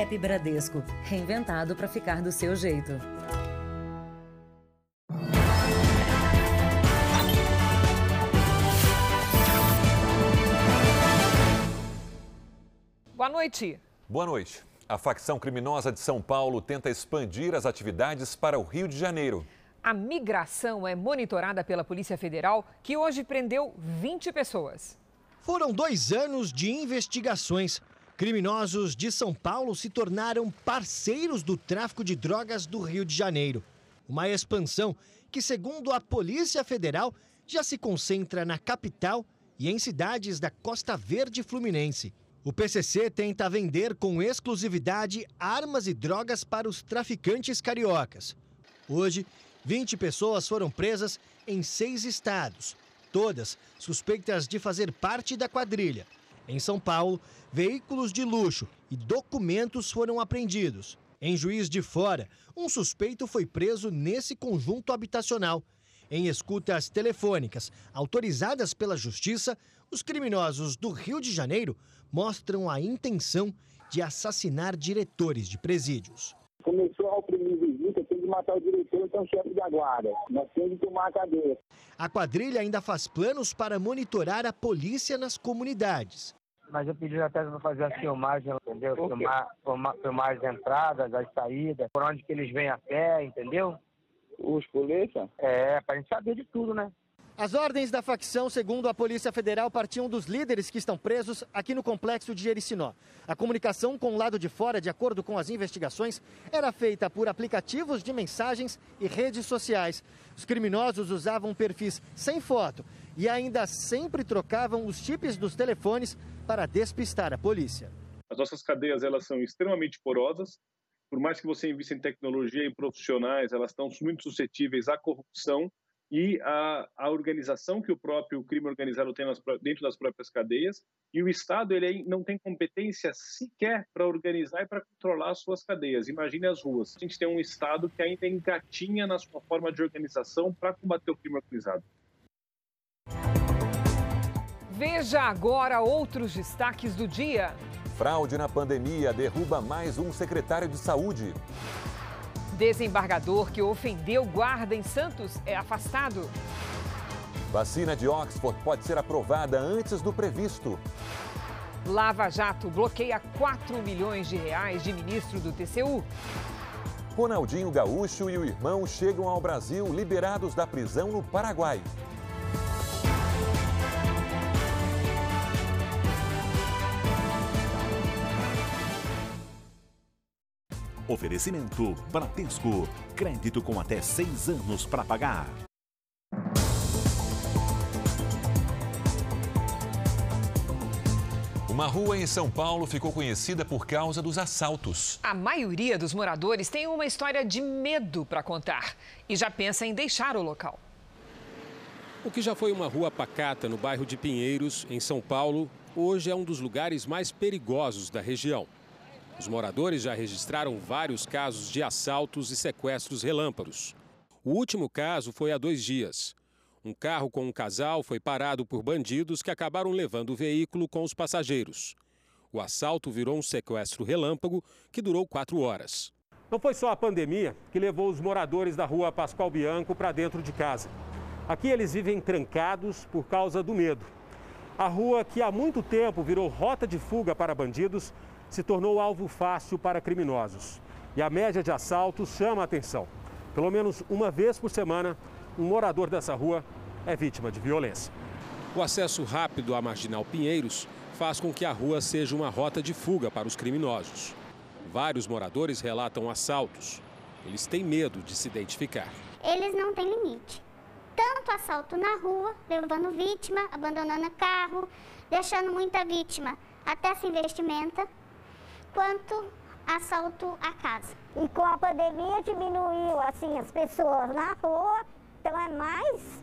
App Bradesco, reinventado para ficar do seu jeito. Boa noite. Boa noite. A facção criminosa de São Paulo tenta expandir as atividades para o Rio de Janeiro. A migração é monitorada pela Polícia Federal, que hoje prendeu 20 pessoas. Foram dois anos de investigações. Criminosos de São Paulo se tornaram parceiros do tráfico de drogas do Rio de Janeiro. Uma expansão que, segundo a Polícia Federal, já se concentra na capital e em cidades da Costa Verde Fluminense. O PCC tenta vender com exclusividade armas e drogas para os traficantes cariocas. Hoje, 20 pessoas foram presas em seis estados, todas suspeitas de fazer parte da quadrilha. Em São Paulo, veículos de luxo e documentos foram apreendidos. Em Juiz de Fora, um suspeito foi preso nesse conjunto habitacional. Em escutas telefônicas autorizadas pela Justiça, os criminosos do Rio de Janeiro mostram a intenção de assassinar diretores de presídios. Começou a oprimir visita, tem que matar o diretor, então chefe da guarda. Nós temos que tomar a cadeia. A quadrilha ainda faz planos para monitorar a polícia nas comunidades. Mas eu pedi até para fazer a filmagem, entendeu? Filmar, filmar, filmar as entradas, as saídas, por onde que eles vêm a pé, entendeu? Os polícia? É, pra gente saber de tudo, né? As ordens da facção, segundo a Polícia Federal, partiam dos líderes que estão presos aqui no complexo de Jericinó. A comunicação com o lado de fora, de acordo com as investigações, era feita por aplicativos de mensagens e redes sociais. Os criminosos usavam perfis sem foto e ainda sempre trocavam os chips dos telefones para despistar a polícia. As nossas cadeias elas são extremamente porosas. Por mais que você invista em tecnologia e profissionais, elas estão muito suscetíveis à corrupção e a, a organização que o próprio crime organizado tem nas, dentro das próprias cadeias, e o Estado ele não tem competência sequer para organizar e para controlar as suas cadeias. Imagine as ruas. A gente tem um Estado que ainda engatinha na sua forma de organização para combater o crime organizado. Veja agora outros destaques do dia. Fraude na pandemia derruba mais um secretário de saúde. Desembargador que ofendeu guarda em Santos é afastado. Vacina de Oxford pode ser aprovada antes do previsto. Lava Jato bloqueia 4 milhões de reais de ministro do TCU. Ronaldinho Gaúcho e o irmão chegam ao Brasil liberados da prisão no Paraguai. Oferecimento Bradesco. Crédito com até seis anos para pagar. Uma rua em São Paulo ficou conhecida por causa dos assaltos. A maioria dos moradores tem uma história de medo para contar e já pensa em deixar o local. O que já foi uma rua pacata no bairro de Pinheiros, em São Paulo, hoje é um dos lugares mais perigosos da região. Os moradores já registraram vários casos de assaltos e sequestros relâmpagos. O último caso foi há dois dias. Um carro com um casal foi parado por bandidos que acabaram levando o veículo com os passageiros. O assalto virou um sequestro relâmpago que durou quatro horas. Não foi só a pandemia que levou os moradores da rua Pascoal Bianco para dentro de casa. Aqui eles vivem trancados por causa do medo. A rua, que há muito tempo virou rota de fuga para bandidos, se tornou alvo fácil para criminosos. E a média de assaltos chama a atenção. Pelo menos uma vez por semana, um morador dessa rua é vítima de violência. O acesso rápido à Marginal Pinheiros faz com que a rua seja uma rota de fuga para os criminosos. Vários moradores relatam assaltos. Eles têm medo de se identificar. Eles não têm limite. Tanto assalto na rua, levando vítima, abandonando carro, deixando muita vítima até sem vestimenta, quanto assalto à casa. E com a pandemia diminuiu assim as pessoas na rua, então é mais,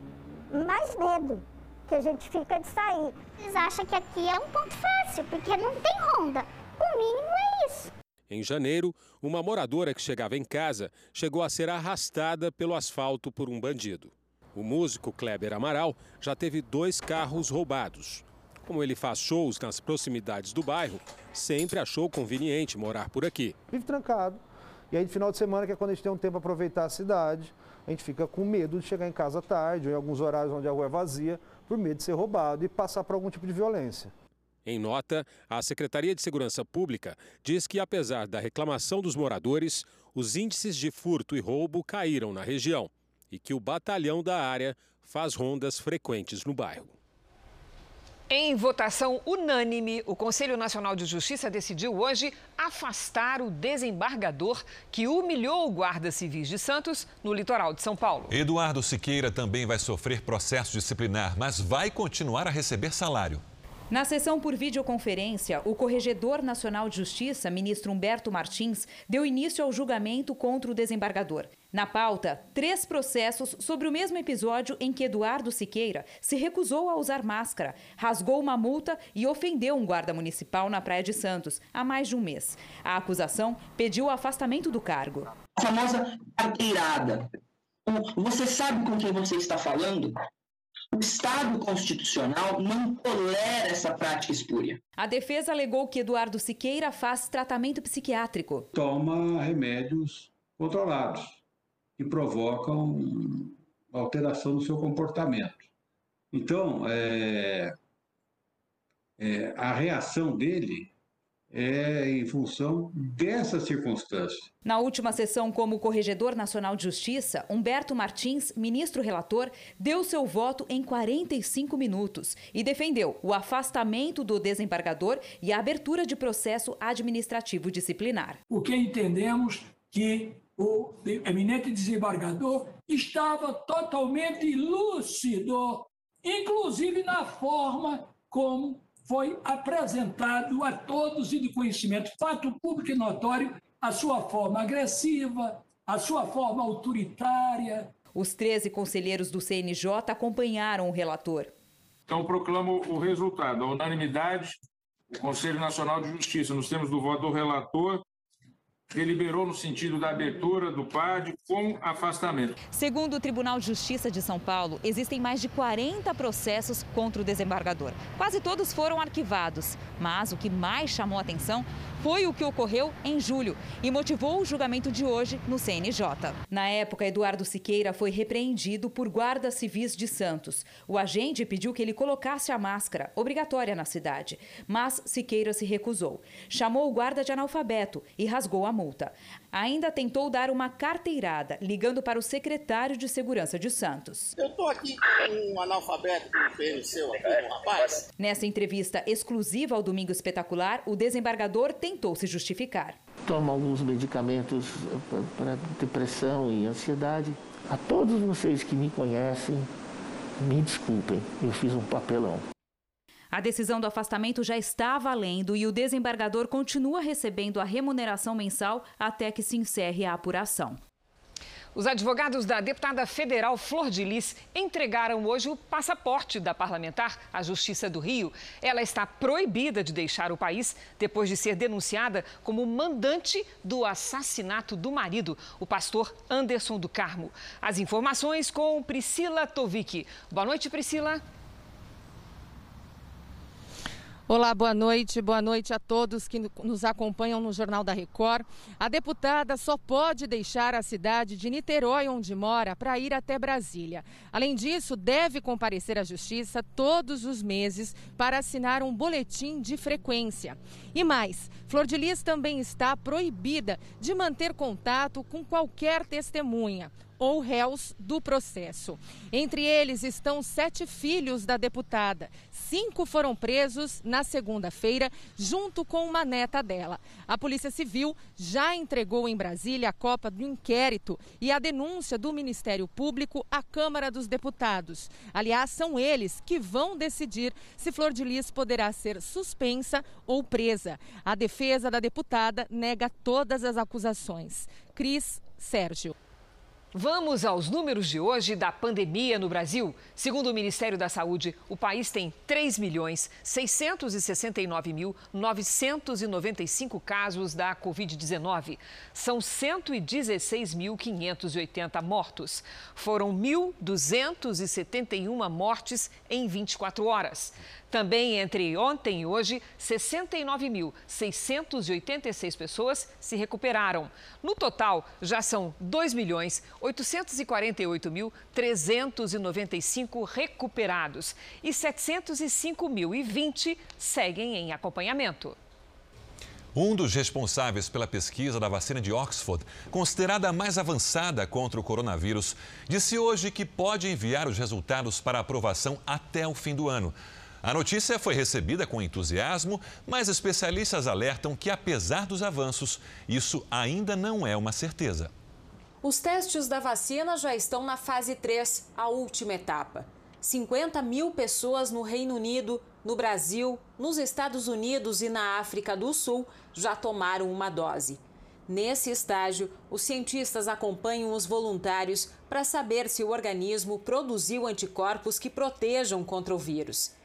mais medo que a gente fica de sair. Eles acham que aqui é um ponto fácil, porque não tem ronda. O mínimo é isso. Em janeiro, uma moradora que chegava em casa chegou a ser arrastada pelo asfalto por um bandido. O músico Kleber Amaral já teve dois carros roubados. Como ele faz shows nas proximidades do bairro, sempre achou conveniente morar por aqui. Vive trancado. E aí, no final de semana, que é quando a gente tem um tempo para aproveitar a cidade, a gente fica com medo de chegar em casa tarde, ou em alguns horários onde a rua é vazia, por medo de ser roubado e passar por algum tipo de violência. Em nota, a Secretaria de Segurança Pública diz que, apesar da reclamação dos moradores, os índices de furto e roubo caíram na região e que o batalhão da área faz rondas frequentes no bairro. Em votação unânime, o Conselho Nacional de Justiça decidiu hoje afastar o desembargador que humilhou guardas civis de Santos no litoral de São Paulo. Eduardo Siqueira também vai sofrer processo disciplinar, mas vai continuar a receber salário. Na sessão por videoconferência, o Corregedor Nacional de Justiça, ministro Humberto Martins, deu início ao julgamento contra o desembargador. Na pauta, três processos sobre o mesmo episódio em que Eduardo Siqueira se recusou a usar máscara, rasgou uma multa e ofendeu um guarda municipal na Praia de Santos há mais de um mês. A acusação pediu o afastamento do cargo. A famosa carteirada. Você sabe com quem você está falando? O Estado constitucional não tolera essa prática espúria. A defesa alegou que Eduardo Siqueira faz tratamento psiquiátrico. Toma remédios controlados que provocam alteração no seu comportamento. Então, é, é, a reação dele é em função dessa circunstância. Na última sessão, como Corregedor Nacional de Justiça, Humberto Martins, ministro relator, deu seu voto em 45 minutos e defendeu o afastamento do desembargador e a abertura de processo administrativo disciplinar. O que entendemos que o eminente desembargador estava totalmente lúcido, inclusive na forma como foi apresentado a todos e de conhecimento, fato público e notório, a sua forma agressiva, a sua forma autoritária. Os 13 conselheiros do CNJ acompanharam o relator. Então, proclamo o resultado. A unanimidade, o Conselho Nacional de Justiça, nos termos do voto do relator, deliberou no sentido da abertura do PAD com afastamento. Segundo o Tribunal de Justiça de São Paulo, existem mais de 40 processos contra o desembargador. Quase todos foram arquivados, mas o que mais chamou atenção foi o que ocorreu em julho e motivou o julgamento de hoje no CNJ. Na época, Eduardo Siqueira foi repreendido por guardas civis de Santos. O agente pediu que ele colocasse a máscara, obrigatória na cidade, mas Siqueira se recusou. Chamou o guarda de analfabeto e rasgou a multa. Ainda tentou dar uma carteirada, ligando para o secretário de Segurança de Santos. Eu estou aqui com um analfabeto do PNC, um rapaz. Nessa entrevista exclusiva ao Domingo Espetacular, o desembargador tentou se justificar. Tomo alguns medicamentos para depressão e ansiedade. A todos vocês que me conhecem, me desculpem, eu fiz um papelão. A decisão do afastamento já está valendo e o desembargador continua recebendo a remuneração mensal até que se encerre a apuração. Os advogados da deputada federal Flor de Lis entregaram hoje o passaporte da parlamentar à Justiça do Rio. Ela está proibida de deixar o país depois de ser denunciada como mandante do assassinato do marido, o pastor Anderson do Carmo. As informações com Priscila Tovic. Boa noite, Priscila. Olá, boa noite. Boa noite a todos que nos acompanham no Jornal da Record. A deputada só pode deixar a cidade de Niterói, onde mora, para ir até Brasília. Além disso, deve comparecer à Justiça todos os meses para assinar um boletim de frequência. E mais, Flor de Lis também está proibida de manter contato com qualquer testemunha ou réus do processo. Entre eles estão sete filhos da deputada. Cinco foram presos na segunda-feira, junto com uma neta dela. A Polícia Civil já entregou em Brasília a copa do inquérito e a denúncia do Ministério Público à Câmara dos Deputados. Aliás, são eles que vão decidir se Flor de Lis poderá ser suspensa ou presa. A defesa da deputada nega todas as acusações. Cris Sérgio. Vamos aos números de hoje da pandemia no Brasil. Segundo o Ministério da Saúde, o país tem 3 milhões 669.995 casos da Covid-19. São 116.580 mortos. Foram 1.271 mortes em 24 horas. Também entre ontem e hoje, 69.686 pessoas se recuperaram. No total, já são 2 milhões 848.395 recuperados e 705.020 seguem em acompanhamento. Um dos responsáveis pela pesquisa da vacina de Oxford, considerada a mais avançada contra o coronavírus, disse hoje que pode enviar os resultados para aprovação até o fim do ano. A notícia foi recebida com entusiasmo, mas especialistas alertam que, apesar dos avanços, isso ainda não é uma certeza. Os testes da vacina já estão na fase 3, a última etapa. 50 mil pessoas no Reino Unido, no Brasil, nos Estados Unidos e na África do Sul já tomaram uma dose. Nesse estágio, os cientistas acompanham os voluntários para saber se o organismo produziu anticorpos que protejam contra o vírus.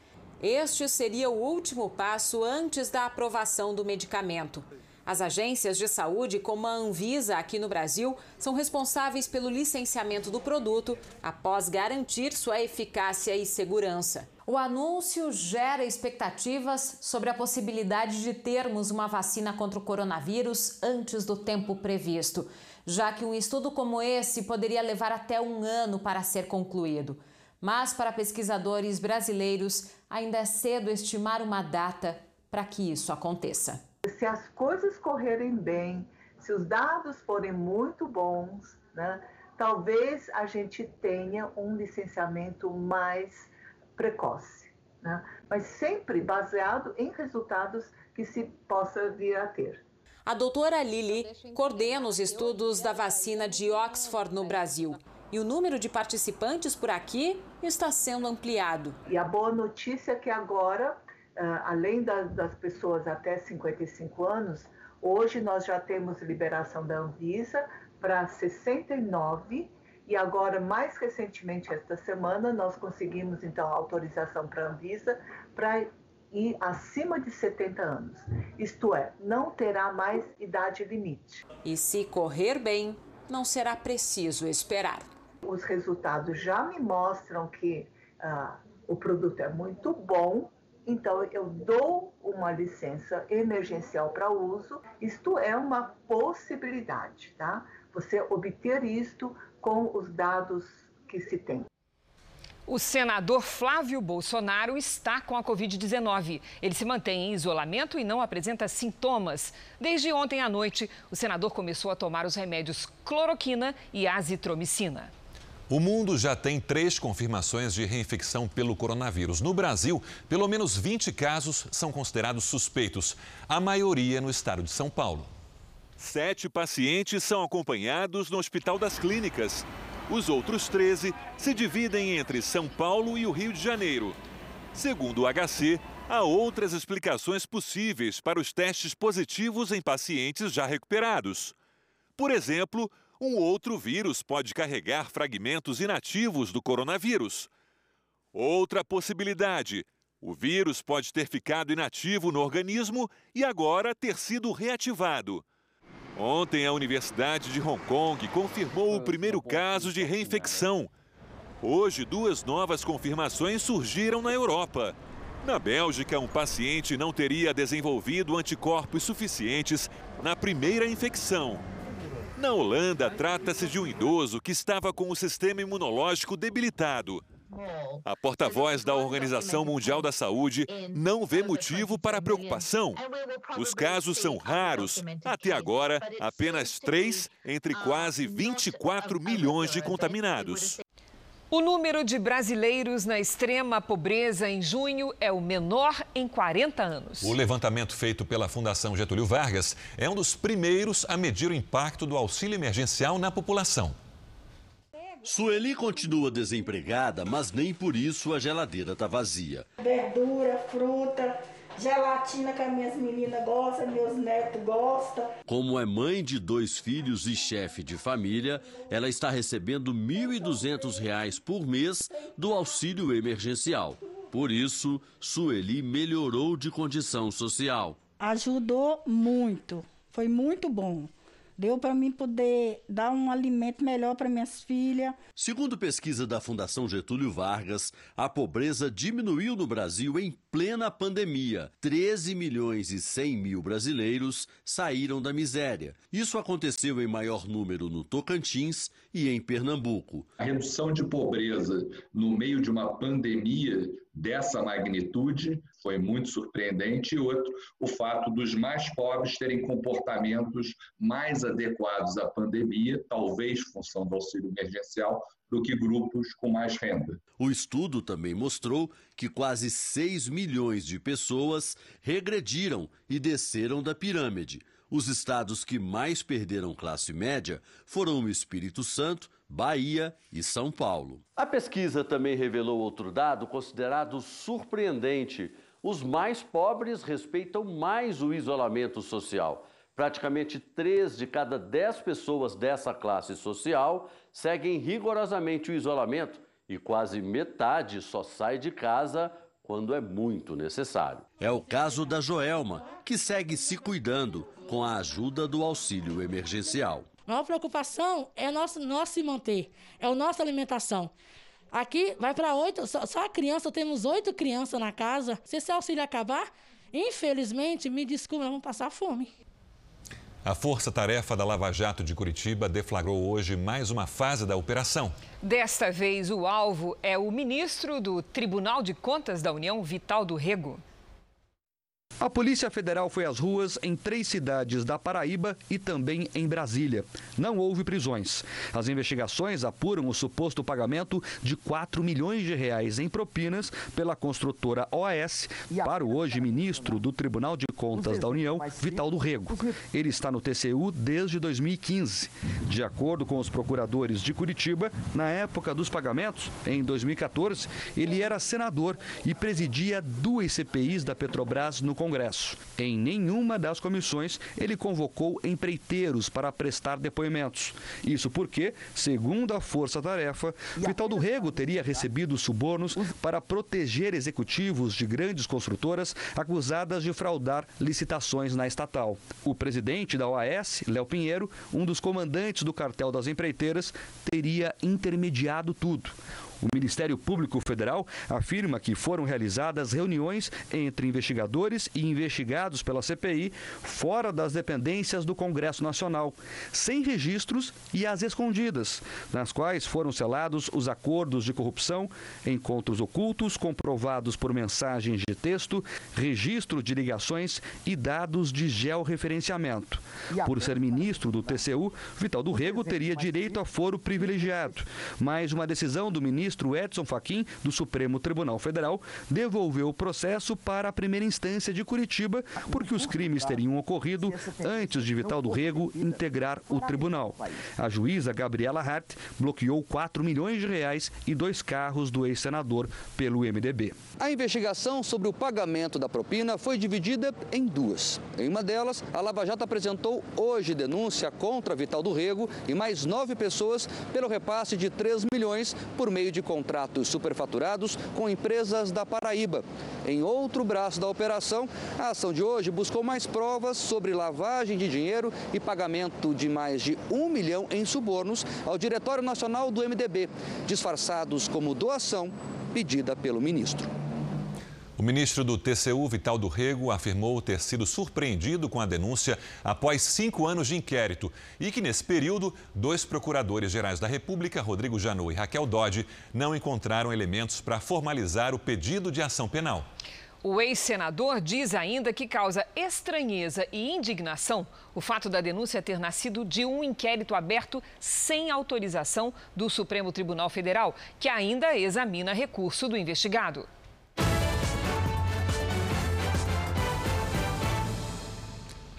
Este seria o último passo antes da aprovação do medicamento. As agências de saúde, como a Anvisa aqui no Brasil, são responsáveis pelo licenciamento do produto após garantir sua eficácia e segurança. O anúncio gera expectativas sobre a possibilidade de termos uma vacina contra o coronavírus antes do tempo previsto, já que um estudo como esse poderia levar até um ano para ser concluído. Mas, para pesquisadores brasileiros, ainda é cedo estimar uma data para que isso aconteça. Se as coisas correrem bem, se os dados forem muito bons, né, talvez a gente tenha um licenciamento mais precoce, né, mas sempre baseado em resultados que se possa vir a ter. A doutora Lili coordena os estudos da vacina de Oxford no Brasil e o número de participantes por aqui está sendo ampliado. E a boa notícia é que agora, ah, além das pessoas até 55 anos, hoje nós já temos liberação da Anvisa para 69 e agora, mais recentemente, esta semana, nós conseguimos então autorização para a Anvisa para ir acima de 70 anos. Isto é, não terá mais idade limite. E se correr bem, não será preciso esperar os resultados já me mostram que ah, o produto é muito bom, então eu dou uma licença emergencial para uso. Isto é uma possibilidade, tá? Você obter isto com os dados que se tem. O senador Flávio Bolsonaro está com a Covid-19. Ele se mantém em isolamento e não apresenta sintomas. Desde ontem à noite, o senador começou a tomar os remédios cloroquina e azitromicina. O mundo já tem três confirmações de reinfecção pelo coronavírus. No Brasil, pelo menos 20 casos são considerados suspeitos, a maioria no estado de São Paulo. Sete pacientes são acompanhados no Hospital das Clínicas. Os outros 13 se dividem entre São Paulo e o Rio de Janeiro. Segundo o HC, há outras explicações possíveis para os testes positivos em pacientes já recuperados. Por exemplo, um outro vírus pode carregar fragmentos inativos do coronavírus. Outra possibilidade: o vírus pode ter ficado inativo no organismo e agora ter sido reativado. Ontem, a Universidade de Hong Kong confirmou o primeiro caso de reinfecção. Hoje, duas novas confirmações surgiram na Europa. Na Bélgica, um paciente não teria desenvolvido anticorpos suficientes na primeira infecção. Na Holanda, trata-se de um idoso que estava com o sistema imunológico debilitado. A porta-voz da Organização Mundial da Saúde não vê motivo para preocupação. Os casos são raros. Até agora, apenas três entre quase 24 milhões de contaminados. O número de brasileiros na extrema pobreza em junho é o menor em 40 anos. O levantamento feito pela Fundação Getúlio Vargas é um dos primeiros a medir o impacto do auxílio emergencial na população. Sueli continua desempregada, mas nem por isso a geladeira está vazia. Verdura, fruta, gelatina que as minhas meninas gostam, meus netos gostam. Como é mãe de dois filhos e chefe de família, ela está recebendo R$ 1.200 por mês do auxílio emergencial. Por isso, Sueli melhorou de condição social. Ajudou muito, foi muito bom. Deu para mim poder dar um alimento melhor para minhas filhas. Segundo pesquisa da Fundação Getúlio Vargas, a pobreza diminuiu no Brasil em plena pandemia. 13 milhões e 100 mil brasileiros saíram da miséria. Isso aconteceu em maior número no Tocantins e em Pernambuco. A redução de pobreza no meio de uma pandemia dessa magnitude foi muito surpreendente. E outro, o fato dos mais pobres terem comportamentos mais adequados à pandemia, talvez função do auxílio emergencial, do que grupos com mais renda. O estudo também mostrou que quase 6 milhões de pessoas regrediram e desceram da pirâmide. Os estados que mais perderam classe média foram o Espírito Santo, Bahia e São Paulo. A pesquisa também revelou outro dado considerado surpreendente. Os mais pobres respeitam mais o isolamento social. Praticamente três de cada dez pessoas dessa classe social seguem rigorosamente o isolamento e quase metade só sai de casa quando é muito necessário. É o caso da Joelma, que segue se cuidando com a ajuda do auxílio emergencial. A maior preocupação é nosso, nosso se manter, é a nossa alimentação. Aqui vai para oito, só, só a criança, temos oito crianças na casa. Se esse auxílio acabar, infelizmente, me desculpe, vamos passar fome. A Força Tarefa da Lava Jato de Curitiba deflagrou hoje mais uma fase da operação. Desta vez, o alvo é o ministro do Tribunal de Contas da União, Vital do Rego. A Polícia Federal foi às ruas em três cidades da Paraíba e também em Brasília. Não houve prisões. As investigações apuram o suposto pagamento de 4 milhões de reais em propinas pela construtora OAS para o hoje ministro do Tribunal de Contas da União, Vital do Rego. Ele está no TCU desde 2015. De acordo com os procuradores de Curitiba, na época dos pagamentos, em 2014, ele era senador e presidia duas CPIs da Petrobras no Congresso. Em nenhuma das comissões ele convocou empreiteiros para prestar depoimentos. Isso porque, segundo a Força Tarefa, Vital do Rego teria recebido subornos para proteger executivos de grandes construtoras acusadas de fraudar licitações na estatal. O presidente da OAS, Léo Pinheiro, um dos comandantes do cartel das empreiteiras, teria intermediado tudo. O Ministério Público Federal afirma que foram realizadas reuniões entre investigadores e investigados pela CPI fora das dependências do Congresso Nacional, sem registros e às escondidas, nas quais foram selados os acordos de corrupção, encontros ocultos comprovados por mensagens de texto, registro de ligações e dados de georreferenciamento. Por ser ministro do TCU, Vital do Rego teria direito a foro privilegiado, mas uma decisão do ministro ministro Edson Fachin, do Supremo Tribunal Federal, devolveu o processo para a primeira instância de Curitiba, porque os crimes teriam ocorrido antes de Vital do Rego integrar o tribunal. A juíza Gabriela Hart bloqueou 4 milhões de reais e dois carros do ex-senador pelo MDB. A investigação sobre o pagamento da propina foi dividida em duas. Em uma delas, a Lava Jato apresentou hoje denúncia contra Vital do Rego e mais nove pessoas pelo repasse de 3 milhões por meio de contratos superfaturados com empresas da Paraíba. Em outro braço da operação, a ação de hoje buscou mais provas sobre lavagem de dinheiro e pagamento de mais de um milhão em subornos ao Diretório Nacional do MDB, disfarçados como doação pedida pelo ministro. O ministro do TCU, Vital do Rego, afirmou ter sido surpreendido com a denúncia após cinco anos de inquérito e que, nesse período, dois procuradores gerais da República, Rodrigo Janot e Raquel Dodge, não encontraram elementos para formalizar o pedido de ação penal. O ex-senador diz ainda que causa estranheza e indignação o fato da denúncia ter nascido de um inquérito aberto sem autorização do Supremo Tribunal Federal, que ainda examina recurso do investigado.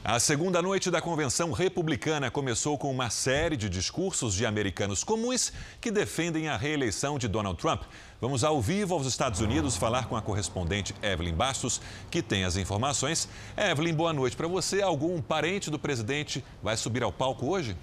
A segunda noite da convenção republicana começou com uma série de discursos de americanos comuns que defendem a reeleição de Donald Trump. Vamos ao vivo aos Estados Unidos falar com a correspondente Evelyn Bastos, que tem as informações. Evelyn, boa noite para você. Algum parente do presidente vai subir ao palco hoje?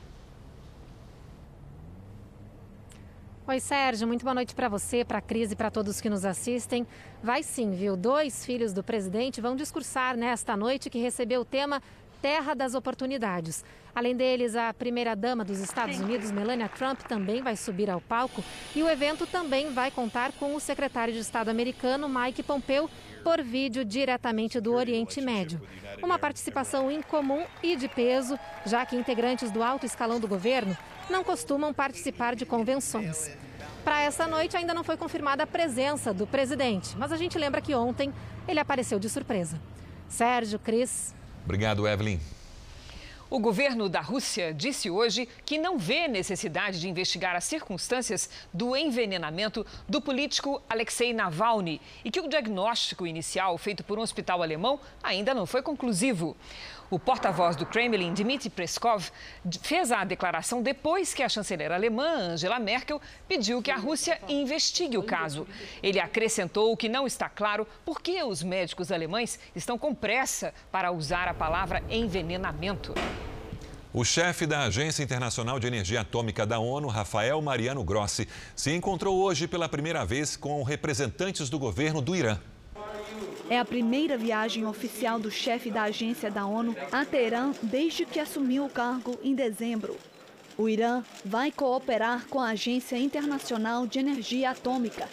Oi, Sérgio, muito boa noite para você, para a Cris e para todos que nos assistem. Vai sim, viu? Dois filhos do presidente vão discursar nesta noite que recebeu o tema terra das oportunidades. Além deles, a primeira-dama dos Estados Unidos, Melania Trump, também vai subir ao palco e o evento também vai contar com o secretário de Estado americano, Mike Pompeo, por vídeo diretamente do Oriente Médio. Uma participação incomum e de peso, já que integrantes do alto escalão do governo não costumam participar de convenções. Para essa noite ainda não foi confirmada a presença do presidente, mas a gente lembra que ontem ele apareceu de surpresa. Sérgio, Cris, Obrigado, Evelyn. O governo da Rússia disse hoje que não vê necessidade de investigar as circunstâncias do envenenamento do político Alexei Navalny e que o diagnóstico inicial feito por um hospital alemão ainda não foi conclusivo. O porta-voz do Kremlin, Dmitry Peskov, fez a declaração depois que a chanceler alemã, Angela Merkel, pediu que a Rússia investigue o caso. Ele acrescentou que não está claro por que os médicos alemães estão com pressa para usar a palavra envenenamento. O chefe da Agência Internacional de Energia Atômica da ONU, Rafael Mariano Grossi, se encontrou hoje pela primeira vez com representantes do governo do Irã. É a primeira viagem oficial do chefe da agência da ONU a Teherã desde que assumiu o cargo em dezembro. O Irã vai cooperar com a Agência Internacional de Energia Atômica.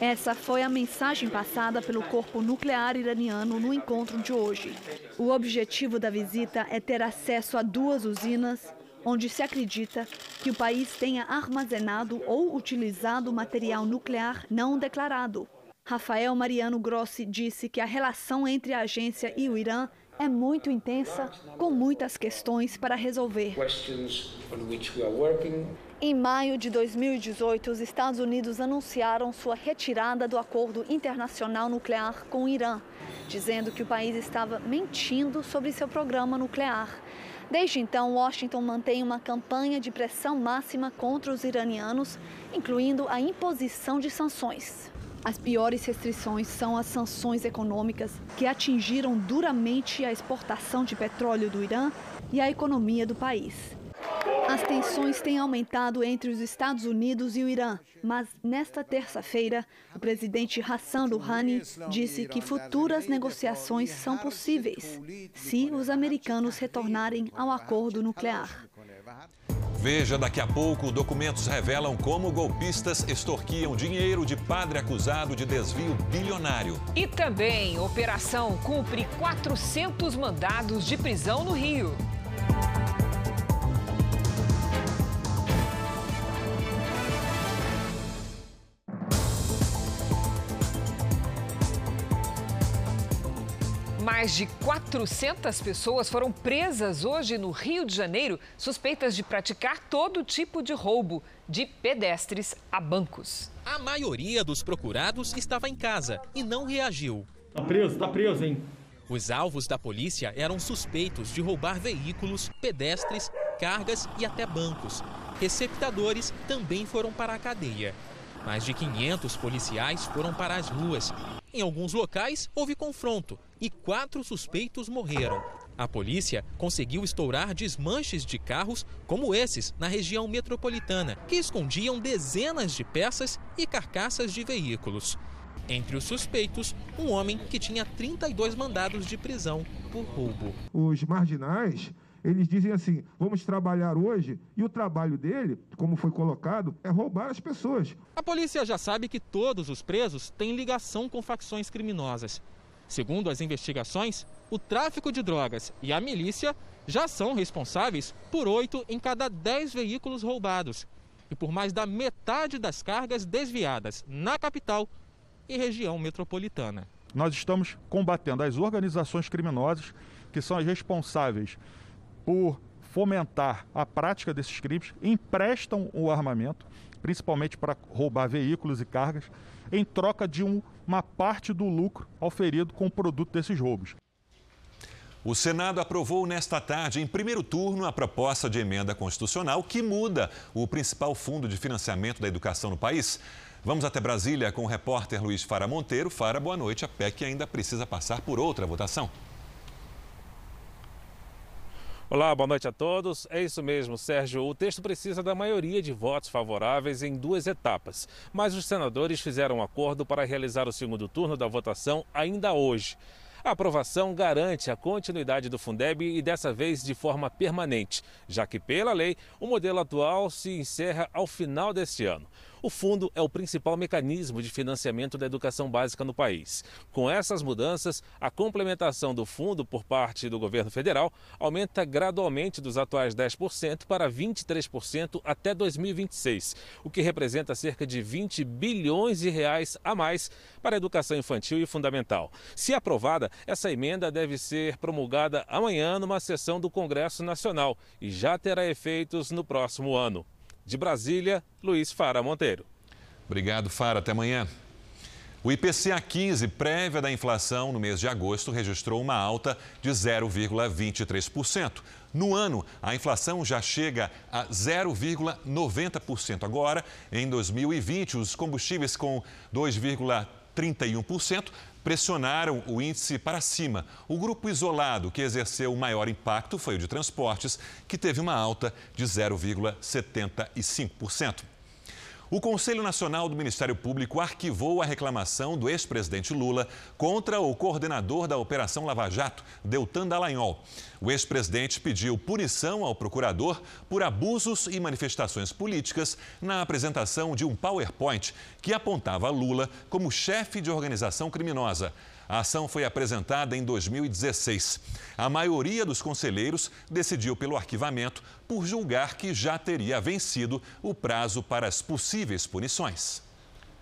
Essa foi a mensagem passada pelo corpo nuclear iraniano no encontro de hoje. O objetivo da visita é ter acesso a duas usinas onde se acredita que o país tenha armazenado ou utilizado material nuclear não declarado. Rafael Mariano Grossi disse que a relação entre a agência e o Irã é muito intensa, com muitas questões para resolver. Em maio de 2018, os Estados Unidos anunciaram sua retirada do acordo internacional nuclear com o Irã, dizendo que o país estava mentindo sobre seu programa nuclear. Desde então, Washington mantém uma campanha de pressão máxima contra os iranianos, incluindo a imposição de sanções. As piores restrições são as sanções econômicas que atingiram duramente a exportação de petróleo do Irã e a economia do país. As tensões têm aumentado entre os Estados Unidos e o Irã, mas nesta terça-feira, o presidente Hassan Rouhani disse que futuras negociações são possíveis se os americanos retornarem ao acordo nuclear. Veja daqui a pouco, documentos revelam como golpistas extorquiam dinheiro de padre acusado de desvio bilionário. E também, operação cumpre 400 mandados de prisão no Rio. Mais de 400 pessoas foram presas hoje no Rio de Janeiro, suspeitas de praticar todo tipo de roubo, de pedestres a bancos. A maioria dos procurados estava em casa e não reagiu. Tá preso, tá preso, hein? Os alvos da polícia eram suspeitos de roubar veículos, pedestres, cargas e até bancos. Receptadores também foram para a cadeia. Mais de 500 policiais foram para as ruas. Em alguns locais, houve confronto e quatro suspeitos morreram. A polícia conseguiu estourar desmanches de carros como esses na região metropolitana, que escondiam dezenas de peças e carcaças de veículos. Entre os suspeitos, um homem que tinha 32 mandados de prisão por roubo. Os marginais eles dizem assim: vamos trabalhar hoje, e o trabalho dele, como foi colocado, é roubar as pessoas. A polícia já sabe que todos os presos têm ligação com facções criminosas. Segundo as investigações, o tráfico de drogas e a milícia já são responsáveis por oito em cada dez veículos roubados e por mais da metade das cargas desviadas na capital e região metropolitana. Nós estamos combatendo as organizações criminosas que são as responsáveis por fomentar a prática desses crimes, emprestam o armamento, principalmente para roubar veículos e cargas, em troca de um, uma parte do lucro auferido com o produto desses roubos. O Senado aprovou nesta tarde, em primeiro turno, a proposta de emenda constitucional que muda o principal fundo de financiamento da educação no país. Vamos até Brasília com o repórter Luiz Fara Monteiro. Fara, boa noite. A PEC ainda precisa passar por outra votação. Olá, boa noite a todos. É isso mesmo, Sérgio. O texto precisa da maioria de votos favoráveis em duas etapas, mas os senadores fizeram um acordo para realizar o segundo turno da votação ainda hoje. A aprovação garante a continuidade do Fundeb e dessa vez de forma permanente, já que, pela lei, o modelo atual se encerra ao final deste ano. O fundo é o principal mecanismo de financiamento da educação básica no país. Com essas mudanças, a complementação do fundo por parte do governo federal aumenta gradualmente dos atuais 10% para 23% até 2026, o que representa cerca de 20 bilhões de reais a mais para a educação infantil e fundamental. Se aprovada, essa emenda deve ser promulgada amanhã numa sessão do Congresso Nacional e já terá efeitos no próximo ano. De Brasília, Luiz Fara Monteiro. Obrigado, Fara. Até amanhã. O IPCA 15, prévia da inflação no mês de agosto, registrou uma alta de 0,23%. No ano, a inflação já chega a 0,90%. Agora, em 2020, os combustíveis com 2,31% pressionaram o índice para cima. O grupo isolado que exerceu o maior impacto foi o de transportes, que teve uma alta de 0,75%. O Conselho Nacional do Ministério Público arquivou a reclamação do ex-presidente Lula contra o coordenador da Operação Lava Jato, Deltan Dallagnol. O ex-presidente pediu punição ao procurador por abusos e manifestações políticas na apresentação de um PowerPoint que apontava Lula como chefe de organização criminosa. A ação foi apresentada em 2016. A maioria dos conselheiros decidiu pelo arquivamento por julgar que já teria vencido o prazo para as possíveis punições.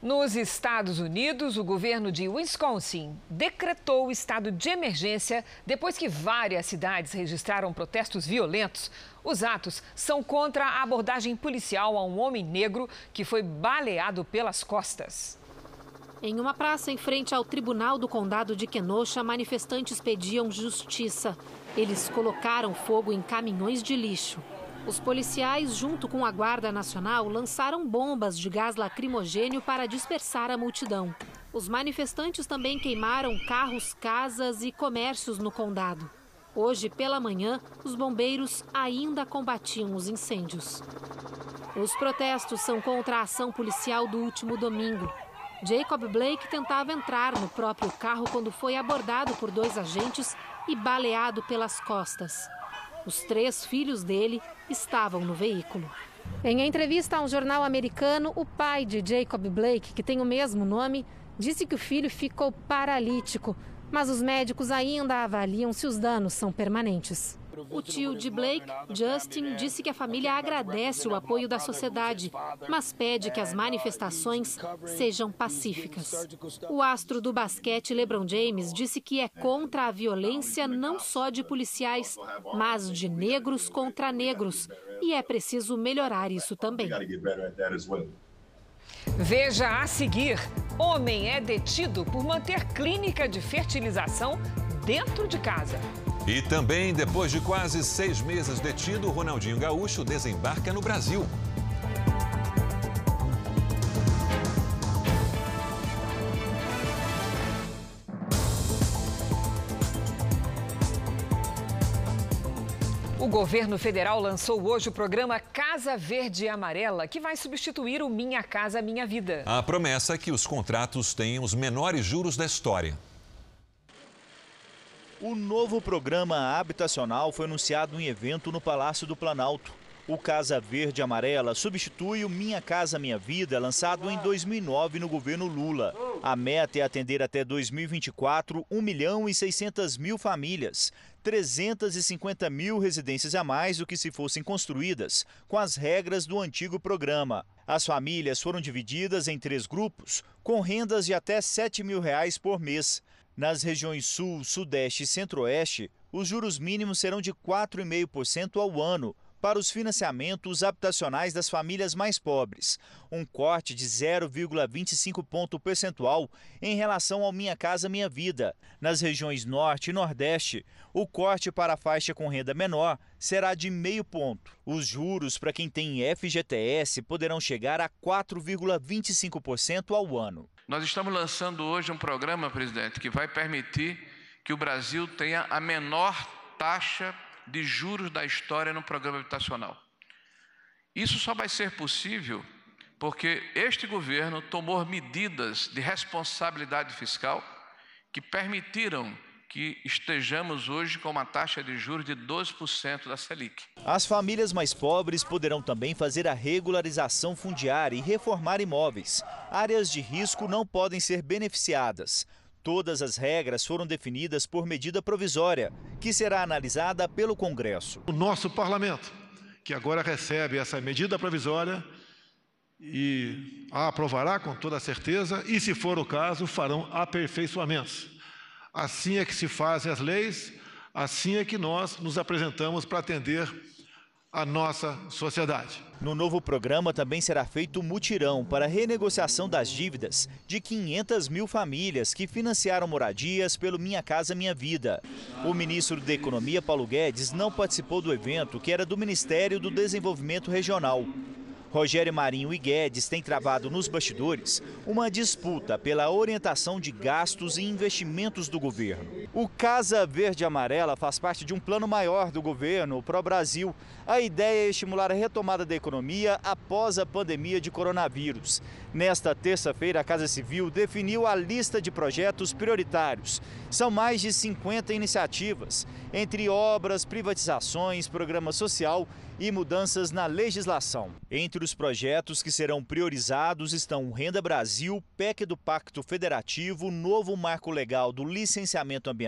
Nos Estados Unidos, o governo de Wisconsin decretou o estado de emergência depois que várias cidades registraram protestos violentos. Os atos são contra a abordagem policial a um homem negro que foi baleado pelas costas. Em uma praça em frente ao Tribunal do Condado de Kenosha, manifestantes pediam justiça. Eles colocaram fogo em caminhões de lixo. Os policiais, junto com a Guarda Nacional, lançaram bombas de gás lacrimogênio para dispersar a multidão. Os manifestantes também queimaram carros, casas e comércios no condado. Hoje, pela manhã, os bombeiros ainda combatiam os incêndios. Os protestos são contra a ação policial do último domingo. Jacob Blake tentava entrar no próprio carro quando foi abordado por dois agentes e baleado pelas costas. Os três filhos dele estavam no veículo. Em entrevista a um jornal americano, o pai de Jacob Blake, que tem o mesmo nome, disse que o filho ficou paralítico, mas os médicos ainda avaliam se os danos são permanentes. O tio de Blake, Justin, disse que a família agradece o apoio da sociedade, mas pede que as manifestações sejam pacíficas. O astro do basquete, LeBron James, disse que é contra a violência não só de policiais, mas de negros contra negros. E é preciso melhorar isso também. Veja a seguir: homem é detido por manter clínica de fertilização dentro de casa. E também, depois de quase seis meses detido, Ronaldinho Gaúcho desembarca no Brasil. O governo federal lançou hoje o programa Casa Verde e Amarela, que vai substituir o Minha Casa Minha Vida. A promessa é que os contratos tenham os menores juros da história. O novo programa habitacional foi anunciado em evento no Palácio do Planalto. O Casa Verde Amarela substitui o Minha Casa Minha Vida, lançado em 2009 no governo Lula. A meta é atender até 2024 1 milhão e 600 mil famílias, 350 mil residências a mais do que se fossem construídas, com as regras do antigo programa. As famílias foram divididas em três grupos, com rendas de até 7 mil reais por mês. Nas regiões Sul, Sudeste e Centro-Oeste, os juros mínimos serão de 4,5% ao ano, para os financiamentos habitacionais das famílias mais pobres, um corte de 0,25 ponto percentual em relação ao Minha Casa Minha Vida. Nas regiões Norte e Nordeste, o corte para a faixa com renda menor será de meio ponto. Os juros para quem tem FGTS poderão chegar a 4,25% ao ano. Nós estamos lançando hoje um programa, presidente, que vai permitir que o Brasil tenha a menor taxa de juros da história no programa habitacional. Isso só vai ser possível porque este governo tomou medidas de responsabilidade fiscal que permitiram que estejamos hoje com uma taxa de juros de 12% da Selic. As famílias mais pobres poderão também fazer a regularização fundiária e reformar imóveis. Áreas de risco não podem ser beneficiadas. Todas as regras foram definidas por medida provisória, que será analisada pelo Congresso. O nosso parlamento, que agora recebe essa medida provisória e a aprovará com toda certeza, e se for o caso, farão aperfeiçoamentos. Assim é que se fazem as leis, assim é que nós nos apresentamos para atender a nossa sociedade. No novo programa também será feito um mutirão para renegociação das dívidas de 500 mil famílias que financiaram moradias pelo Minha Casa Minha Vida. O ministro da Economia, Paulo Guedes, não participou do evento, que era do Ministério do Desenvolvimento Regional. Rogério Marinho e Guedes têm travado nos bastidores uma disputa pela orientação de gastos e investimentos do governo. O Casa Verde Amarela faz parte de um plano maior do governo para o Brasil. A ideia é estimular a retomada da economia após a pandemia de coronavírus. Nesta terça-feira, a Casa Civil definiu a lista de projetos prioritários. São mais de 50 iniciativas, entre obras, privatizações, programa social e mudanças na legislação. Entre os projetos que serão priorizados estão Renda Brasil, PEC do Pacto Federativo, novo marco legal do licenciamento ambiental,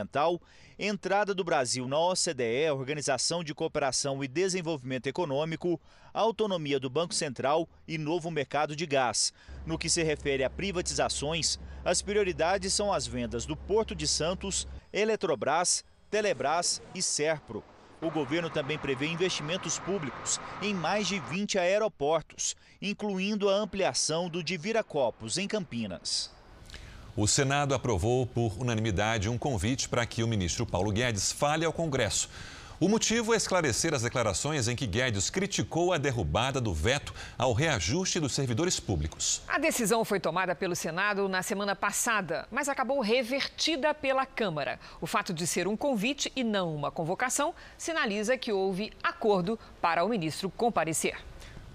entrada do Brasil na OCDE, Organização de Cooperação e Desenvolvimento Econômico, autonomia do Banco Central e novo mercado de gás. No que se refere a privatizações, as prioridades são as vendas do Porto de Santos, Eletrobras, Telebrás e Serpro. O governo também prevê investimentos públicos em mais de 20 aeroportos, incluindo a ampliação do de Viracopos, em Campinas. O Senado aprovou por unanimidade um convite para que o ministro Paulo Guedes fale ao Congresso o motivo é esclarecer as declarações em que Guedes criticou a derrubada do veto ao reajuste dos servidores públicos. A decisão foi tomada pelo Senado na semana passada, mas acabou revertida pela Câmara. O fato de ser um convite e não uma convocação sinaliza que houve acordo para o ministro comparecer.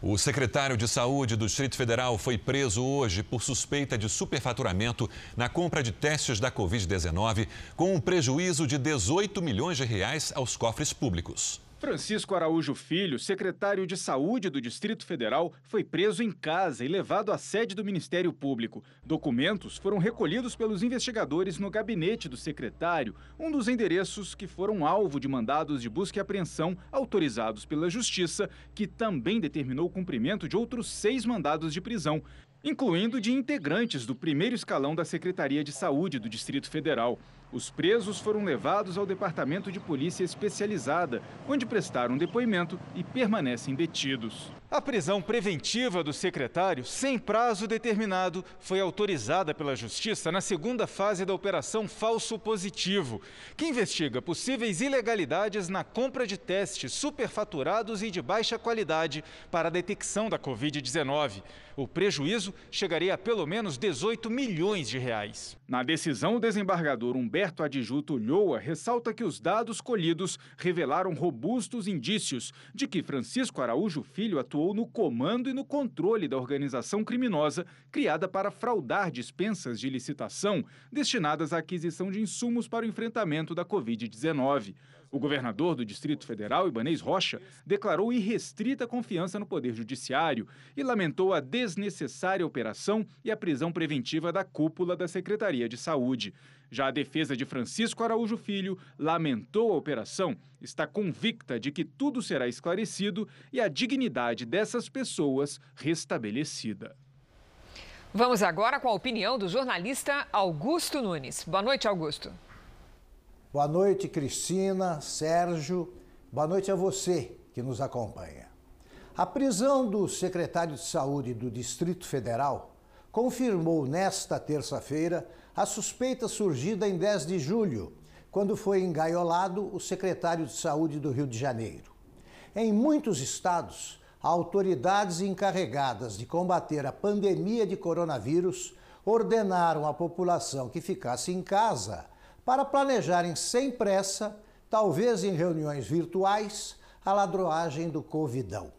O secretário de Saúde do Distrito Federal foi preso hoje por suspeita de superfaturamento na compra de testes da Covid-19, com um prejuízo de 18 milhões de reais aos cofres públicos. Francisco Araújo Filho, secretário de Saúde do Distrito Federal, foi preso em casa e levado à sede do Ministério Público. Documentos foram recolhidos pelos investigadores no gabinete do secretário, um dos endereços que foram alvo de mandados de busca e apreensão autorizados pela Justiça, que também determinou o cumprimento de outros seis mandados de prisão incluindo de integrantes do primeiro escalão da Secretaria de Saúde do Distrito Federal. Os presos foram levados ao Departamento de Polícia Especializada, onde prestaram depoimento e permanecem detidos. A prisão preventiva do secretário, sem prazo determinado, foi autorizada pela Justiça na segunda fase da Operação Falso Positivo, que investiga possíveis ilegalidades na compra de testes superfaturados e de baixa qualidade para a detecção da Covid-19. O prejuízo chegaria a pelo menos 18 milhões de reais. Na decisão, o desembargador Humberto Adjuto Ulloa ressalta que os dados colhidos revelaram robustos indícios de que Francisco Araújo Filho atuou no comando e no controle da organização criminosa criada para fraudar dispensas de licitação destinadas à aquisição de insumos para o enfrentamento da Covid-19. O governador do Distrito Federal, Ibanês Rocha, declarou irrestrita confiança no Poder Judiciário e lamentou a desnecessária operação e a prisão preventiva da cúpula da Secretaria de Saúde. Já a defesa de Francisco Araújo Filho lamentou a operação, está convicta de que tudo será esclarecido e a dignidade dessas pessoas restabelecida. Vamos agora com a opinião do jornalista Augusto Nunes. Boa noite, Augusto. Boa noite, Cristina, Sérgio. Boa noite a você que nos acompanha. A prisão do secretário de Saúde do Distrito Federal confirmou nesta terça-feira a suspeita surgida em 10 de julho, quando foi engaiolado o secretário de Saúde do Rio de Janeiro. Em muitos estados, autoridades encarregadas de combater a pandemia de coronavírus ordenaram à população que ficasse em casa para planejarem sem pressa, talvez em reuniões virtuais, a ladroagem do Covidão.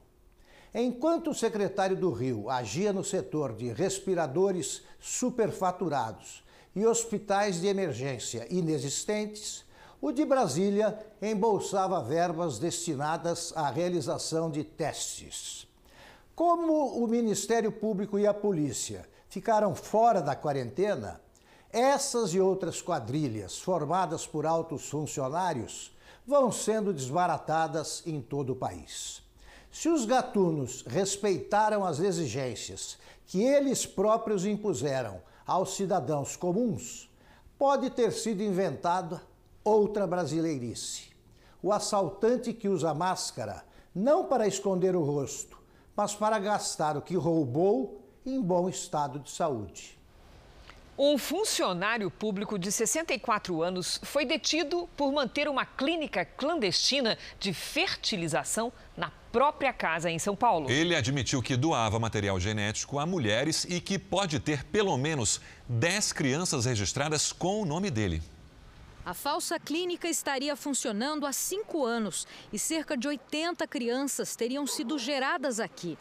Enquanto o secretário do Rio agia no setor de respiradores superfaturados e hospitais de emergência inexistentes, o de Brasília embolsava verbas destinadas à realização de testes. Como o Ministério Público e a polícia ficaram fora da quarentena, essas e outras quadrilhas, formadas por altos funcionários, vão sendo desbaratadas em todo o país. Se os gatunos respeitaram as exigências que eles próprios impuseram aos cidadãos comuns, pode ter sido inventada outra brasileirice. O assaltante que usa máscara não para esconder o rosto, mas para gastar o que roubou em bom estado de saúde. Um funcionário público de 64 anos foi detido por manter uma clínica clandestina de fertilização na própria casa em São Paulo. Ele admitiu que doava material genético a mulheres e que pode ter pelo menos 10 crianças registradas com o nome dele. A falsa clínica estaria funcionando há cinco anos e cerca de 80 crianças teriam sido geradas aqui.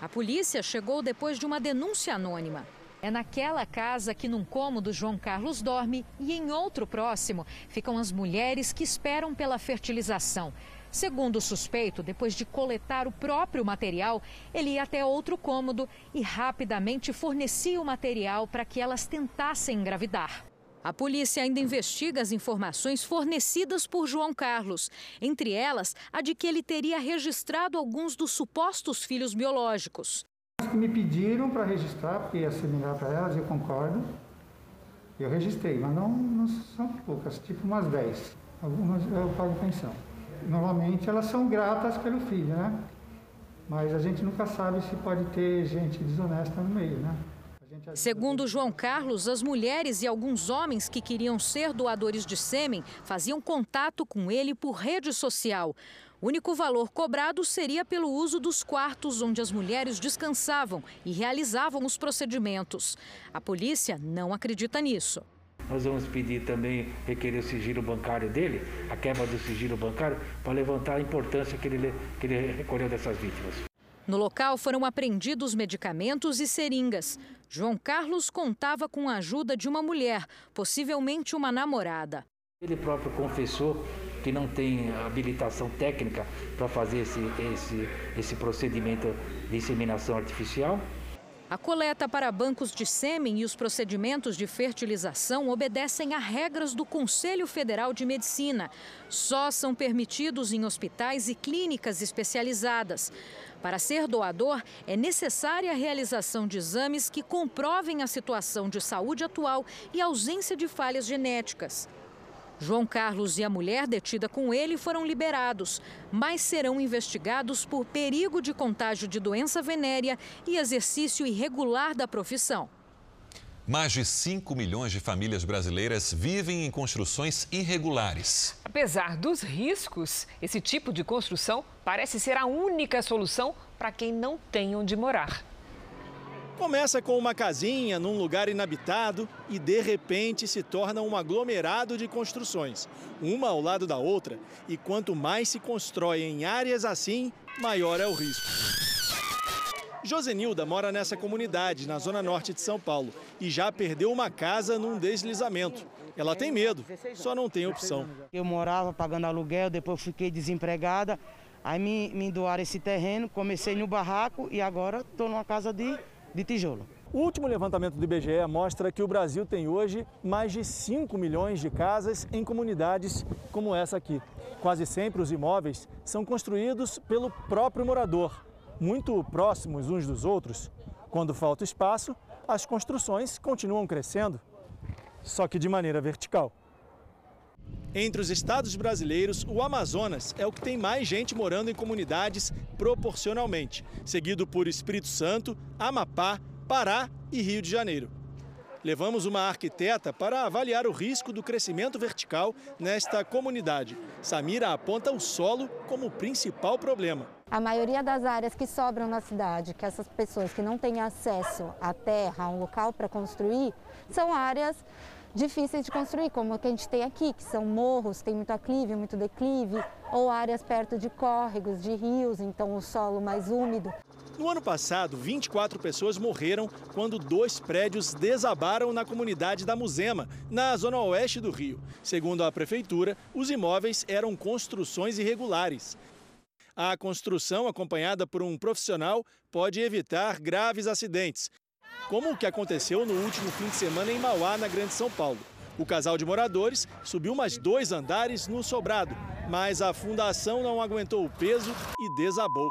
A polícia chegou depois de uma denúncia anônima. É naquela casa que num cômodo João Carlos dorme e em outro próximo ficam as mulheres que esperam pela fertilização. Segundo o suspeito, depois de coletar o próprio material, ele ia até outro cômodo e rapidamente fornecia o material para que elas tentassem engravidar. A polícia ainda investiga as informações fornecidas por João Carlos, entre elas a de que ele teria registrado alguns dos supostos filhos biológicos. As que me pediram para registrar, porque ia seminar para elas, eu concordo. Eu registrei, mas não, não são poucas, tipo umas 10. Algumas eu pago pensão. Normalmente elas são gratas pelo filho, né? Mas a gente nunca sabe se pode ter gente desonesta no meio, né? Segundo João Carlos, as mulheres e alguns homens que queriam ser doadores de sêmen faziam contato com ele por rede social. O único valor cobrado seria pelo uso dos quartos onde as mulheres descansavam e realizavam os procedimentos. A polícia não acredita nisso. Nós vamos pedir também, requerer o sigilo bancário dele, a quebra do sigilo bancário, para levantar a importância que ele, que ele recolheu dessas vítimas. No local foram apreendidos medicamentos e seringas. João Carlos contava com a ajuda de uma mulher, possivelmente uma namorada. Ele próprio confessou que não tem habilitação técnica para fazer esse, esse, esse procedimento de inseminação artificial a coleta para bancos de sêmen e os procedimentos de fertilização obedecem a regras do Conselho Federal de Medicina. Só são permitidos em hospitais e clínicas especializadas. Para ser doador, é necessária a realização de exames que comprovem a situação de saúde atual e ausência de falhas genéticas. João Carlos e a mulher detida com ele foram liberados, mas serão investigados por perigo de contágio de doença venérea e exercício irregular da profissão. Mais de 5 milhões de famílias brasileiras vivem em construções irregulares. Apesar dos riscos, esse tipo de construção parece ser a única solução para quem não tem onde morar. Começa com uma casinha num lugar inabitado e de repente se torna um aglomerado de construções, uma ao lado da outra, e quanto mais se constrói em áreas assim, maior é o risco. Josenilda mora nessa comunidade, na zona norte de São Paulo, e já perdeu uma casa num deslizamento. Ela tem medo, só não tem opção. Eu morava pagando aluguel, depois fiquei desempregada, aí me, me doaram esse terreno, comecei no barraco e agora estou numa casa de de tijolo. O último levantamento do IBGE mostra que o Brasil tem hoje mais de 5 milhões de casas em comunidades como essa aqui. Quase sempre os imóveis são construídos pelo próprio morador, muito próximos uns dos outros. Quando falta espaço, as construções continuam crescendo, só que de maneira vertical. Entre os estados brasileiros, o Amazonas é o que tem mais gente morando em comunidades proporcionalmente, seguido por Espírito Santo, Amapá, Pará e Rio de Janeiro. Levamos uma arquiteta para avaliar o risco do crescimento vertical nesta comunidade. Samira aponta o solo como o principal problema. A maioria das áreas que sobram na cidade, que essas pessoas que não têm acesso à terra, a um local para construir, são áreas difíceis de construir, como a que a gente tem aqui, que são morros, tem muito aclive, muito declive, ou áreas perto de córregos, de rios, então o solo mais úmido. No ano passado, 24 pessoas morreram quando dois prédios desabaram na comunidade da Muzema, na zona oeste do Rio. Segundo a prefeitura, os imóveis eram construções irregulares. A construção, acompanhada por um profissional, pode evitar graves acidentes, como o que aconteceu no último fim de semana em Mauá, na Grande São Paulo. O casal de moradores subiu mais dois andares no sobrado, mas a fundação não aguentou o peso e desabou.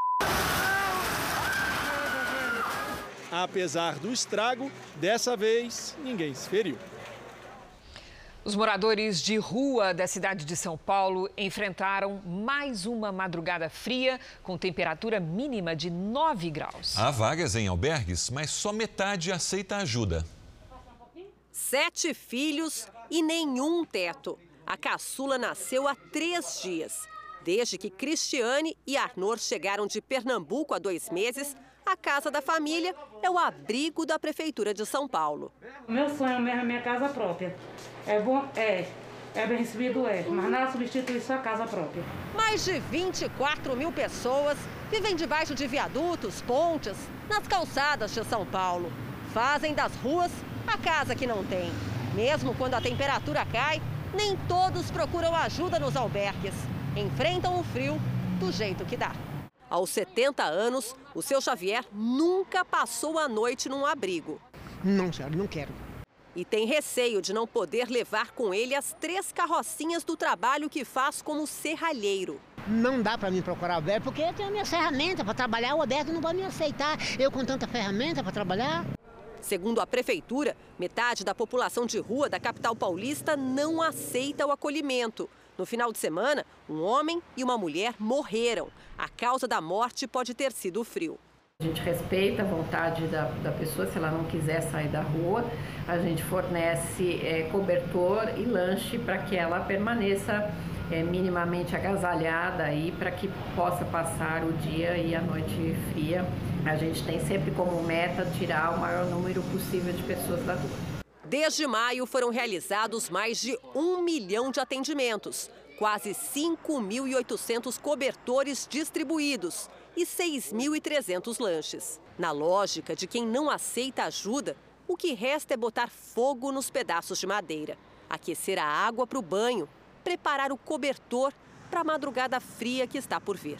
Apesar do estrago, dessa vez ninguém se feriu. Os moradores de rua da cidade de São Paulo enfrentaram mais uma madrugada fria, com temperatura mínima de 9 graus. Há vagas em albergues, mas só metade aceita ajuda. Sete filhos e nenhum teto. A caçula nasceu há três dias. Desde que Cristiane e Arnor chegaram de Pernambuco há dois meses, a Casa da Família é o abrigo da Prefeitura de São Paulo. O meu sonho mesmo é minha casa própria. É bom, é. É bem recebido, é. Mas nada substitui sua casa própria. Mais de 24 mil pessoas vivem debaixo de viadutos, pontes, nas calçadas de São Paulo. Fazem das ruas a casa que não tem. Mesmo quando a temperatura cai, nem todos procuram ajuda nos albergues. Enfrentam o frio do jeito que dá. Aos 70 anos, o seu Xavier nunca passou a noite num abrigo. Não, senhora, não quero. E tem receio de não poder levar com ele as três carrocinhas do trabalho que faz como serralheiro. Não dá para mim procurar albergue porque eu tenho a minha ferramenta para trabalhar. O albergue não vai me aceitar. Eu com tanta ferramenta para trabalhar. Segundo a prefeitura, metade da população de rua da capital paulista não aceita o acolhimento. No final de semana, um homem e uma mulher morreram. A causa da morte pode ter sido o frio. A gente respeita a vontade da, da pessoa, se ela não quiser sair da rua, a gente fornece é, cobertor e lanche para que ela permaneça é, minimamente agasalhada aí para que possa passar o dia e a noite fria. A gente tem sempre como meta tirar o maior número possível de pessoas da rua. Desde maio foram realizados mais de um milhão de atendimentos, quase 5.800 cobertores distribuídos e 6.300 lanches. Na lógica de quem não aceita ajuda, o que resta é botar fogo nos pedaços de madeira, aquecer a água para o banho, preparar o cobertor para a madrugada fria que está por vir.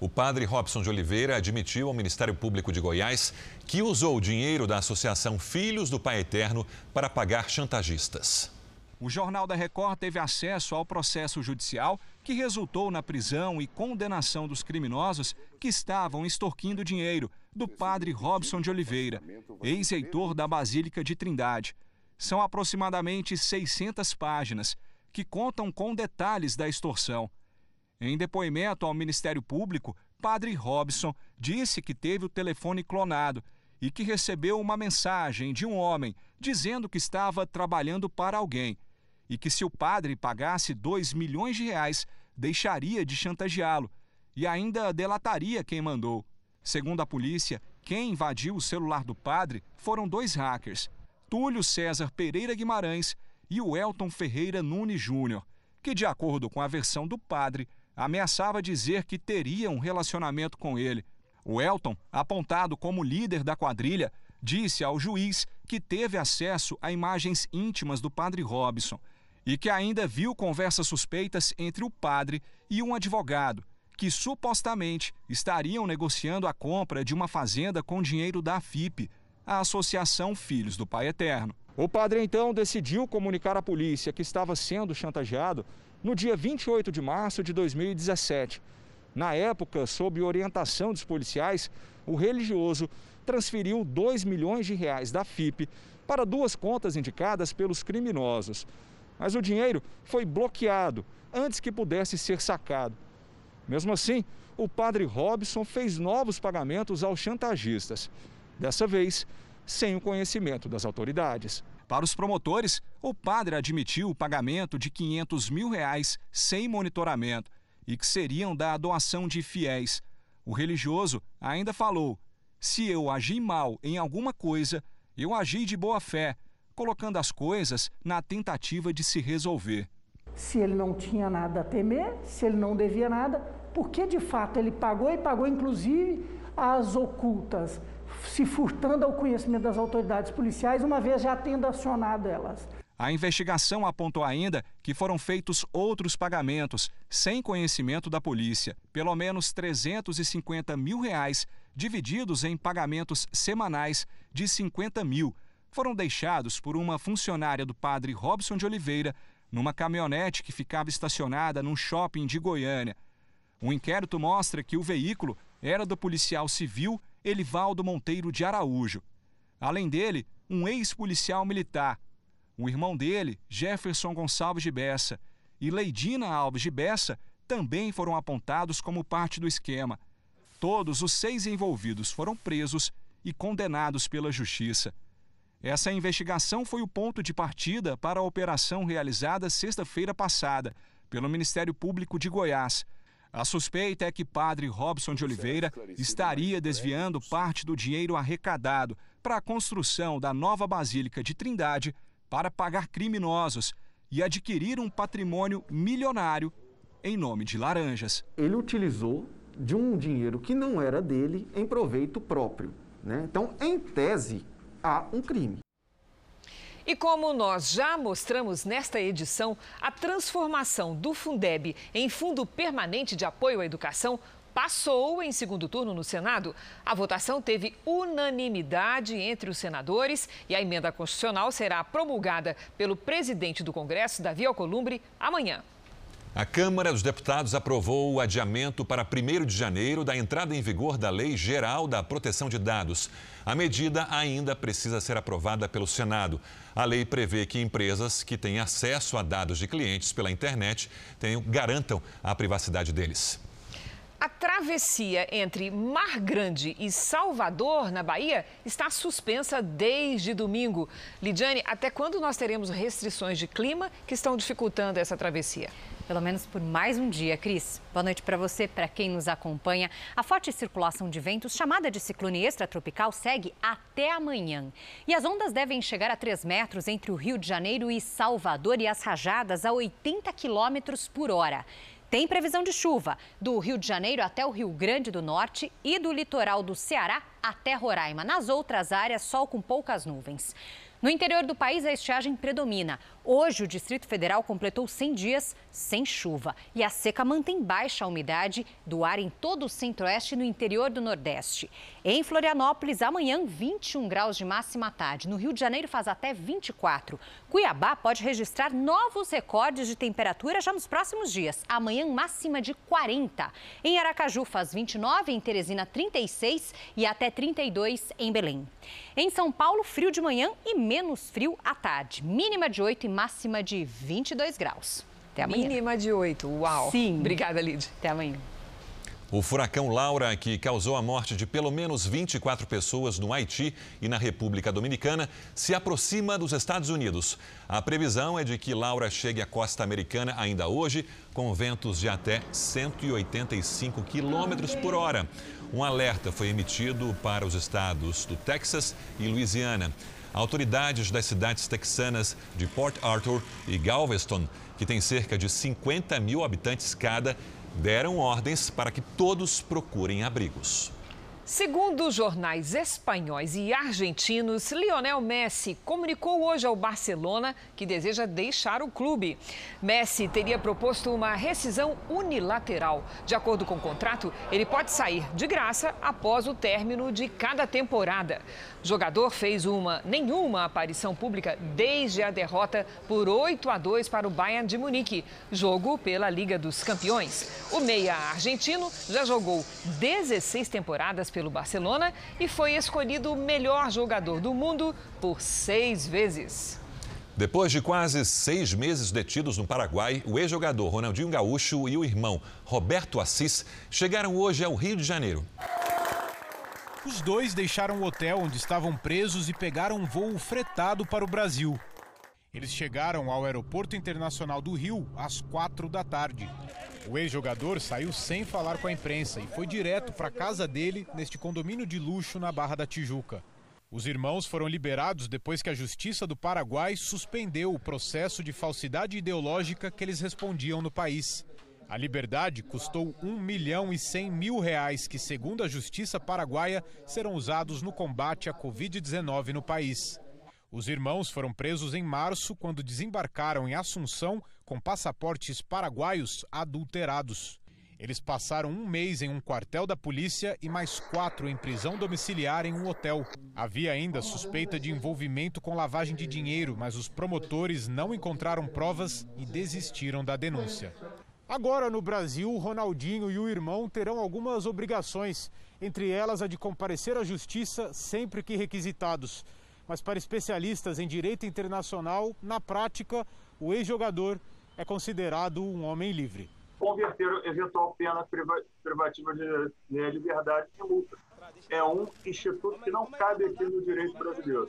O padre Robson de Oliveira admitiu ao Ministério Público de Goiás que usou o dinheiro da Associação Filhos do Pai Eterno para pagar chantagistas. O Jornal da Record teve acesso ao processo judicial que resultou na prisão e condenação dos criminosos que estavam extorquindo dinheiro do padre Robson de Oliveira, ex-reitor da Basílica de Trindade. São aproximadamente 600 páginas que contam com detalhes da extorsão. Em depoimento ao Ministério Público, Padre Robson disse que teve o telefone clonado e que recebeu uma mensagem de um homem dizendo que estava trabalhando para alguém e que se o padre pagasse 2 milhões de reais, deixaria de chantageá-lo e ainda delataria quem mandou. Segundo a polícia, quem invadiu o celular do padre foram dois hackers, Túlio César Pereira Guimarães e o Elton Ferreira Nunes Júnior, que, de acordo com a versão do padre, ameaçava dizer que teria um relacionamento com ele. O Elton, apontado como líder da quadrilha, disse ao juiz que teve acesso a imagens íntimas do padre Robson e que ainda viu conversas suspeitas entre o padre e um advogado, que supostamente estariam negociando a compra de uma fazenda com dinheiro da FIP, a Associação Filhos do Pai Eterno. O padre então decidiu comunicar à polícia que estava sendo chantageado no dia 28 de março de 2017. Na época, sob orientação dos policiais, o religioso transferiu 2 milhões de reais da FIP para duas contas indicadas pelos criminosos. mas o dinheiro foi bloqueado antes que pudesse ser sacado. Mesmo assim, o padre Robson fez novos pagamentos aos chantagistas, dessa vez sem o conhecimento das autoridades. Para os promotores, o padre admitiu o pagamento de 500 mil reais sem monitoramento e que seriam da doação de fiéis. O religioso ainda falou: se eu agi mal em alguma coisa, eu agi de boa fé, colocando as coisas na tentativa de se resolver. Se ele não tinha nada a temer, se ele não devia nada, porque de fato ele pagou e pagou inclusive as ocultas, se furtando ao conhecimento das autoridades policiais, uma vez já tendo acionado elas. A investigação apontou ainda que foram feitos outros pagamentos sem conhecimento da polícia, pelo menos 350 mil reais, divididos em pagamentos semanais de 50 mil, foram deixados por uma funcionária do padre Robson de Oliveira numa caminhonete que ficava estacionada num shopping de Goiânia. O inquérito mostra que o veículo era do policial civil Elivaldo Monteiro de Araújo. Além dele, um ex-policial militar, o irmão dele, Jefferson Gonçalves de Bessa, e Leidina Alves de Bessa também foram apontados como parte do esquema. Todos os seis envolvidos foram presos e condenados pela Justiça. Essa investigação foi o ponto de partida para a operação realizada sexta-feira passada pelo Ministério Público de Goiás. A suspeita é que padre Robson de Oliveira estaria desviando parte do dinheiro arrecadado para a construção da nova Basílica de Trindade para pagar criminosos e adquirir um patrimônio milionário em nome de laranjas. Ele utilizou de um dinheiro que não era dele em proveito próprio. Né? Então, em tese, há um crime. E como nós já mostramos nesta edição, a transformação do Fundeb em Fundo Permanente de Apoio à Educação passou em segundo turno no Senado. A votação teve unanimidade entre os senadores e a emenda constitucional será promulgada pelo presidente do Congresso, Davi Alcolumbre, amanhã. A Câmara dos Deputados aprovou o adiamento para 1 de janeiro da entrada em vigor da Lei Geral da Proteção de Dados. A medida ainda precisa ser aprovada pelo Senado. A lei prevê que empresas que têm acesso a dados de clientes pela internet tenham, garantam a privacidade deles. A travessia entre Mar Grande e Salvador, na Bahia, está suspensa desde domingo. Lidiane, até quando nós teremos restrições de clima que estão dificultando essa travessia? Pelo menos por mais um dia, Cris. Boa noite para você, para quem nos acompanha. A forte circulação de ventos, chamada de ciclone extratropical, segue até amanhã. E as ondas devem chegar a 3 metros entre o Rio de Janeiro e Salvador e as rajadas a 80 quilômetros por hora. Tem previsão de chuva do Rio de Janeiro até o Rio Grande do Norte e do litoral do Ceará até Roraima. Nas outras áreas, sol com poucas nuvens. No interior do país, a estiagem predomina. Hoje, o Distrito Federal completou 100 dias sem chuva e a seca mantém baixa a umidade do ar em todo o centro-oeste e no interior do Nordeste. Em Florianópolis, amanhã, 21 graus de máxima tarde. No Rio de Janeiro, faz até 24. Cuiabá pode registrar novos recordes de temperatura já nos próximos dias. Amanhã, máxima de 40. Em Aracaju, faz 29, em Teresina, 36 e até 32 em Belém. Em São Paulo, frio de manhã e menos frio à tarde. Mínima de 8 e máxima de 22 graus. Até amanhã. Mínima de 8, uau. Sim. Obrigada, Lid. Até amanhã. O furacão Laura, que causou a morte de pelo menos 24 pessoas no Haiti e na República Dominicana, se aproxima dos Estados Unidos. A previsão é de que Laura chegue à costa americana ainda hoje, com ventos de até 185 quilômetros por hora. Um alerta foi emitido para os estados do Texas e Louisiana. Autoridades das cidades texanas de Port Arthur e Galveston, que têm cerca de 50 mil habitantes cada, deram ordens para que todos procurem abrigos. Segundo jornais espanhóis e argentinos, Lionel Messi comunicou hoje ao Barcelona que deseja deixar o clube. Messi teria proposto uma rescisão unilateral. De acordo com o contrato, ele pode sair de graça após o término de cada temporada. O jogador fez uma nenhuma aparição pública desde a derrota por 8 a 2 para o Bayern de Munique, jogo pela Liga dos Campeões. O meia argentino já jogou 16 temporadas pelo Barcelona e foi escolhido o melhor jogador do mundo por seis vezes. Depois de quase seis meses detidos no Paraguai, o ex-jogador Ronaldinho Gaúcho e o irmão Roberto Assis chegaram hoje ao Rio de Janeiro. Os dois deixaram o hotel onde estavam presos e pegaram um voo fretado para o Brasil. Eles chegaram ao Aeroporto Internacional do Rio às quatro da tarde. O ex-jogador saiu sem falar com a imprensa e foi direto para a casa dele neste condomínio de luxo na Barra da Tijuca. Os irmãos foram liberados depois que a Justiça do Paraguai suspendeu o processo de falsidade ideológica que eles respondiam no país. A liberdade custou 1 milhão e 100 mil reais, que, segundo a Justiça paraguaia, serão usados no combate à Covid-19 no país. Os irmãos foram presos em março, quando desembarcaram em Assunção com passaportes paraguaios adulterados. Eles passaram um mês em um quartel da polícia e mais quatro em prisão domiciliar em um hotel. Havia ainda suspeita de envolvimento com lavagem de dinheiro, mas os promotores não encontraram provas e desistiram da denúncia. Agora, no Brasil, Ronaldinho e o irmão terão algumas obrigações, entre elas a de comparecer à justiça sempre que requisitados. Mas, para especialistas em direito internacional, na prática, o ex-jogador é considerado um homem livre. Converter eventual pena privativa de liberdade em multa. É um instituto que não cabe aqui no direito brasileiro.